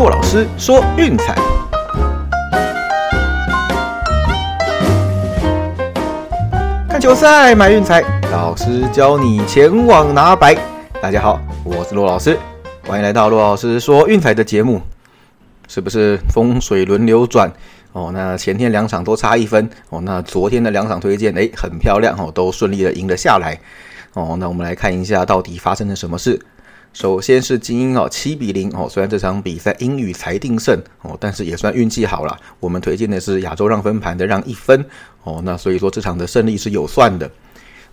骆老师说运彩，看球赛买运彩，老师教你前往拿白。大家好，我是骆老师，欢迎来到骆老师说运彩的节目。是不是风水轮流转？哦，那前天两场都差一分哦，那昨天的两场推荐，哎，很漂亮哦，都顺利的赢了下来。哦，那我们来看一下到底发生了什么事。首先是精英哦，七比零哦，虽然这场比赛英语才定胜哦，但是也算运气好了。我们推荐的是亚洲让分盘的让一分哦，那所以说这场的胜利是有算的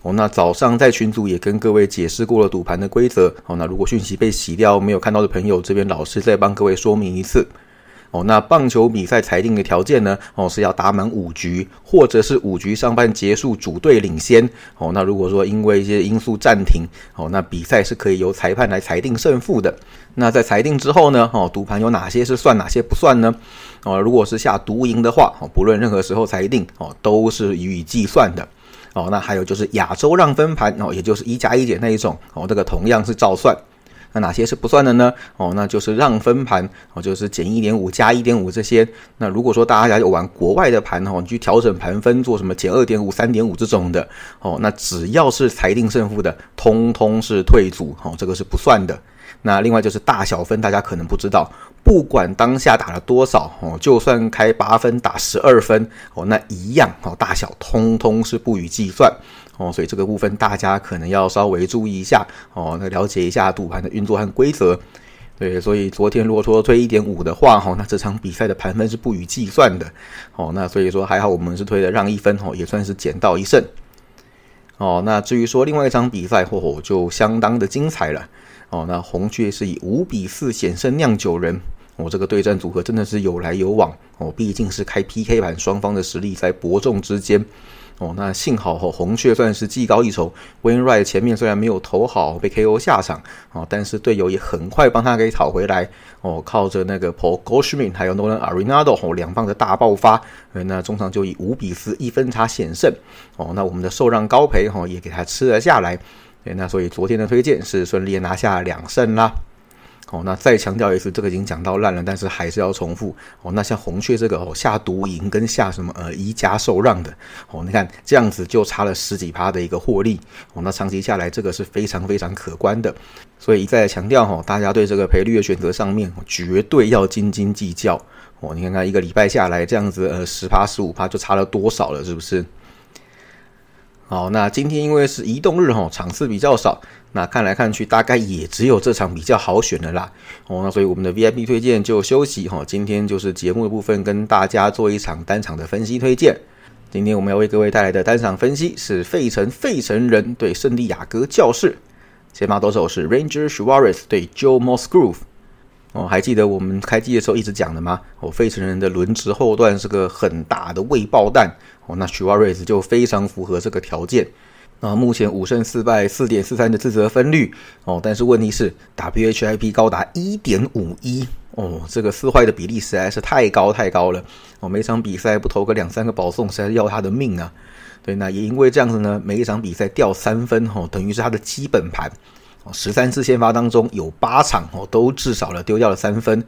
哦。那早上在群组也跟各位解释过了赌盘的规则哦，那如果讯息被洗掉没有看到的朋友，这边老师再帮各位说明一次。哦，那棒球比赛裁定的条件呢？哦，是要打满五局，或者是五局上半结束主队领先。哦，那如果说因为一些因素暂停，哦，那比赛是可以由裁判来裁定胜负的。那在裁定之后呢？哦，赌盘有哪些是算，哪些不算呢？哦，如果是下独赢的话，哦，不论任何时候裁定，哦，都是予以计算的。哦，那还有就是亚洲让分盘，哦，也就是一加一减那一种，哦，这个同样是照算。哪些是不算的呢？哦，那就是让分盘哦，就是减一点五加一点五这些。那如果说大家有玩国外的盘哦，你去调整盘分做什么减二点五、三点五这种的哦，那只要是裁定胜负的，通通是退组哦，这个是不算的。那另外就是大小分，大家可能不知道，不管当下打了多少哦，就算开八分打十二分哦，那一样哦，大小通通是不予计算。哦，所以这个部分大家可能要稍微注意一下哦，那了解一下赌盘的运作和规则。对，所以昨天如果说推一点五的话，哈，那这场比赛的盘分是不予计算的。哦，那所以说还好我们是推的让一分，哦，也算是捡到一胜。哦，那至于说另外一场比赛，嚯嚯，就相当的精彩了。哦，那红雀是以五比四险胜酿酒人。哦，这个对战组合真的是有来有往。哦，毕竟是开 PK 盘，双方的实力在伯仲之间。哦，那幸好哦，红雀算是技高一筹。Winright 前面虽然没有投好，被 KO 下场哦，但是队友也很快帮他给讨回来哦。靠着那个 Paul Goldschmidt 还有 Nolan Arenado 哦，两方的大爆发，那中场就以五比四一分差险胜哦。那我们的受让高赔哈也给他吃了下来。那所以昨天的推荐是顺利拿下两胜啦。哦，那再强调一次，这个已经讲到烂了，但是还是要重复。哦，那像红雀这个哦，下独赢跟下什么呃宜家受让的，哦，你看这样子就差了十几趴的一个获利。哦，那长期下来这个是非常非常可观的。所以一再强调哈，大家对这个赔率的选择上面绝对要斤斤计较。哦，你看看一个礼拜下来这样子呃十趴十五趴就差了多少了，是不是？好，那今天因为是移动日哈，场次比较少，那看来看去大概也只有这场比较好选的啦。哦，那所以我们的 VIP 推荐就休息哈。今天就是节目的部分，跟大家做一场单场的分析推荐。今天我们要为各位带来的单场分析是费城费城人对圣地亚哥教士，先发多手是 Ranger Suarez 对 Joe Musgrove。哦，还记得我们开机的时候一直讲的吗？哦，费城人的轮值后段是个很大的未爆弹。哦，那 s 瓦瑞斯就非常符合这个条件。那目前五胜四败，四点四三的自责分率。哦，但是问题是 WHIP 高达一点五一。哦，这个四坏的比例实在是太高太高了。哦，每场比赛不投个两三个保送，实在是要他的命啊。对，那也因为这样子呢，每一场比赛掉三分，哦，等于是他的基本盘。十三次先发当中有八场哦，都至少了丢掉了三分。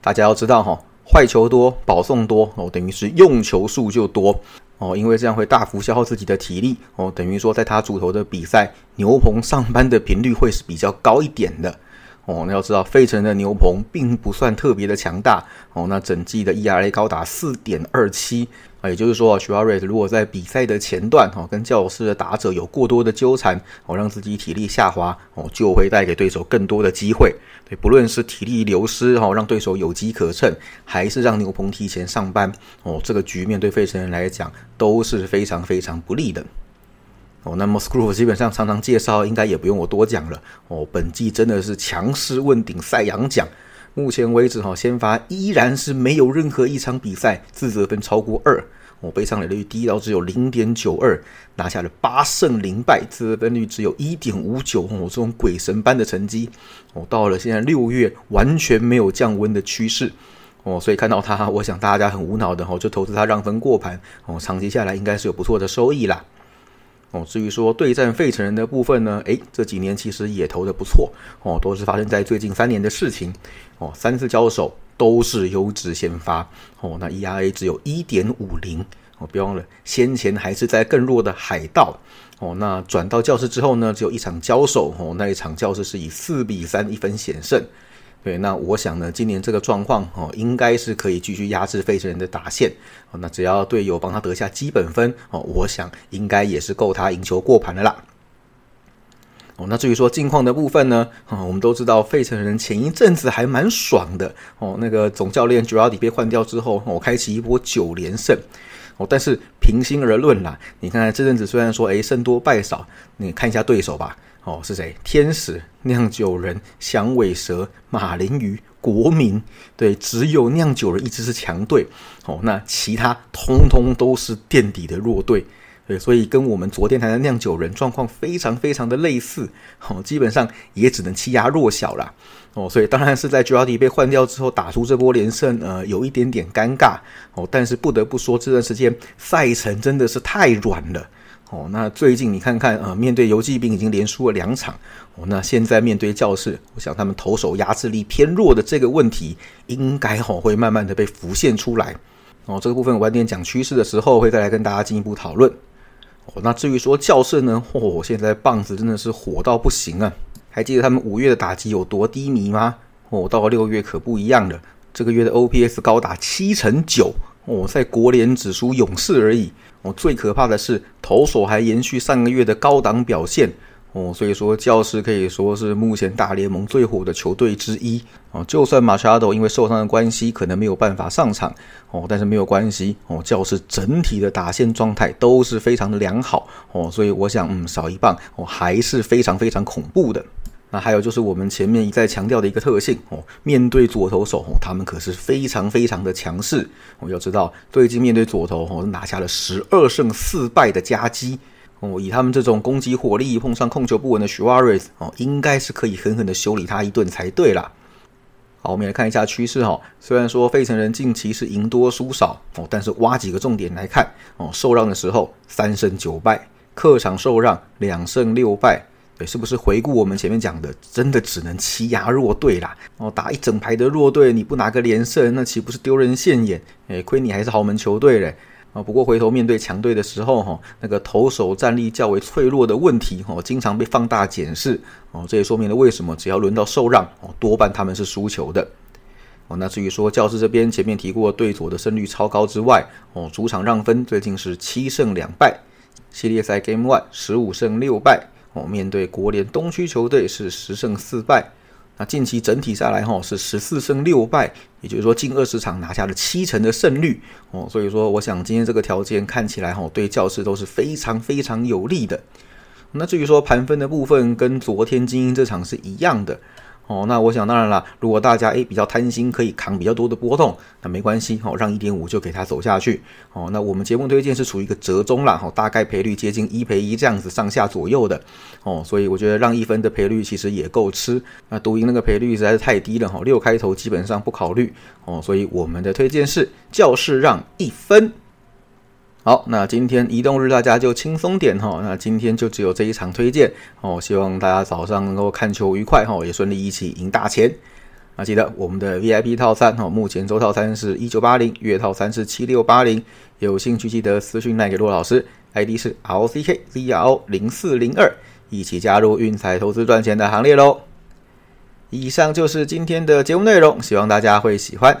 大家要知道哈，坏球多，保送多哦，等于是用球数就多哦，因为这样会大幅消耗自己的体力哦，等于说在他主投的比赛，牛棚上班的频率会是比较高一点的。哦，那要知道费城的牛棚并不算特别的强大哦，那整季的 ERA 高达四点二七啊，也就是说，许 r 瑞如果在比赛的前段哈，跟教士的打者有过多的纠缠哦，让自己体力下滑哦，就会带给对手更多的机会。对，不论是体力流失哈，让对手有机可乘，还是让牛棚提前上班哦，这个局面对费城人来讲都是非常非常不利的。哦，那么 Screw 基本上常常介绍，应该也不用我多讲了。哦，本季真的是强势问鼎赛扬奖。目前为止，哈，先发依然是没有任何一场比赛自责分超过二。我，悲伤率低到只有零点九二，拿下了八胜零败，自责分率只有一点五九。哦，这种鬼神般的成绩，哦，到了现在六月完全没有降温的趋势。哦，所以看到他，我想大家很无脑的，哦，就投资他让分过盘。哦，长期下来应该是有不错的收益啦。哦，至于说对战费城人的部分呢，诶，这几年其实也投的不错哦，都是发生在最近三年的事情哦，三次交手都是优质先发哦。那 ERA 只有一点五零哦，别忘了先前还是在更弱的海盗哦。那转到教室之后呢，只有一场交手哦，那一场教室是以四比三一分险胜。对，那我想呢，今年这个状况哦，应该是可以继续压制费城人的打线哦。那只要队友帮他得下基本分哦，我想应该也是够他赢球过盘的啦。那至于说近况的部分呢，啊，我们都知道费城人前一阵子还蛮爽的哦。那个总教练 j o 迪被换掉之后，我开启一波九连胜哦。但是平心而论啦，你看这阵子虽然说哎胜多败少，你看一下对手吧。哦，是谁？天使、酿酒人、响尾蛇、马林鱼、国民，对，只有酿酒人一直是强队。哦，那其他通通都是垫底的弱队。对，所以跟我们昨天谈的酿酒人状况非常非常的类似。哦，基本上也只能欺压弱小啦。哦，所以当然是在 j o d y 被换掉之后打出这波连胜，呃，有一点点尴尬。哦，但是不得不说，这段时间赛程真的是太软了。哦，那最近你看看，呃，面对游击兵已经连输了两场，哦，那现在面对教室，我想他们投手压制力偏弱的这个问题，应该哦会慢慢的被浮现出来。哦，这个部分晚点讲趋势的时候，会再来跟大家进一步讨论。哦，那至于说教室呢，哦，现在棒子真的是火到不行啊！还记得他们五月的打击有多低迷吗？哦，到了六月可不一样了，这个月的 OPS 高达七成九。哦，在国联只输勇士而已。哦，最可怕的是投手还延续上个月的高档表现。哦，所以说教师可以说是目前大联盟最火的球队之一。哦，就算马查多因为受伤的关系可能没有办法上场。哦，但是没有关系。哦，教师整体的打线状态都是非常的良好。哦，所以我想，嗯，少一棒，哦，还是非常非常恐怖的。那还有就是我们前面一再强调的一个特性哦，面对左投手哦，他们可是非常非常的强势。我要知道，最近面对左投哦，拿下了十二胜四败的佳绩哦。以他们这种攻击火力，碰上控球不稳的 Suarez 哦，应该是可以狠狠的修理他一顿才对啦。好，我们来看一下趋势哈。虽然说费城人近期是赢多输少哦，但是挖几个重点来看哦，受让的时候三胜九败，客场受让两胜六败。对，是不是回顾我们前面讲的，真的只能欺压弱队啦？哦，打一整排的弱队，你不拿个连胜，那岂不是丢人现眼？哎，亏你还是豪门球队嘞！啊，不过回头面对强队的时候，哈，那个投手战力较为脆弱的问题，哈，经常被放大检视。哦，这也说明了为什么只要轮到受让，哦，多半他们是输球的。哦，那至于说教师这边前面提过对左的胜率超高之外，哦，主场让分最近是七胜两败，系列赛 Game One 十五胜六败。哦，面对国联东区球队是十胜四败，近期整体下来哈是十四胜六败，也就是说近二十场拿下了七成的胜率哦，所以说我想今天这个条件看起来哈对教师都是非常非常有利的。那至于说盘分的部分跟昨天精英这场是一样的。哦，那我想当然了，如果大家诶比较贪心，可以扛比较多的波动，那没关系，哦，让一点五就给它走下去。哦，那我们节目推荐是处于一个折中啦，哦，大概赔率接近一赔一这样子上下左右的。哦，所以我觉得让一分的赔率其实也够吃。那赌赢那个赔率实在是太低了，哈，六开头基本上不考虑。哦，所以我们的推荐是教室让一分。好，那今天移动日大家就轻松点哈。那今天就只有这一场推荐哦，希望大家早上能够看球愉快哈，也顺利一起赢大钱。那记得我们的 VIP 套餐哈，目前周套餐是一九八零，月套餐是七六八零。有兴趣记得私讯赖给骆老师，ID 是 LCKZRO 零四零二，一起加入运彩投资赚钱的行列喽。以上就是今天的节目内容，希望大家会喜欢。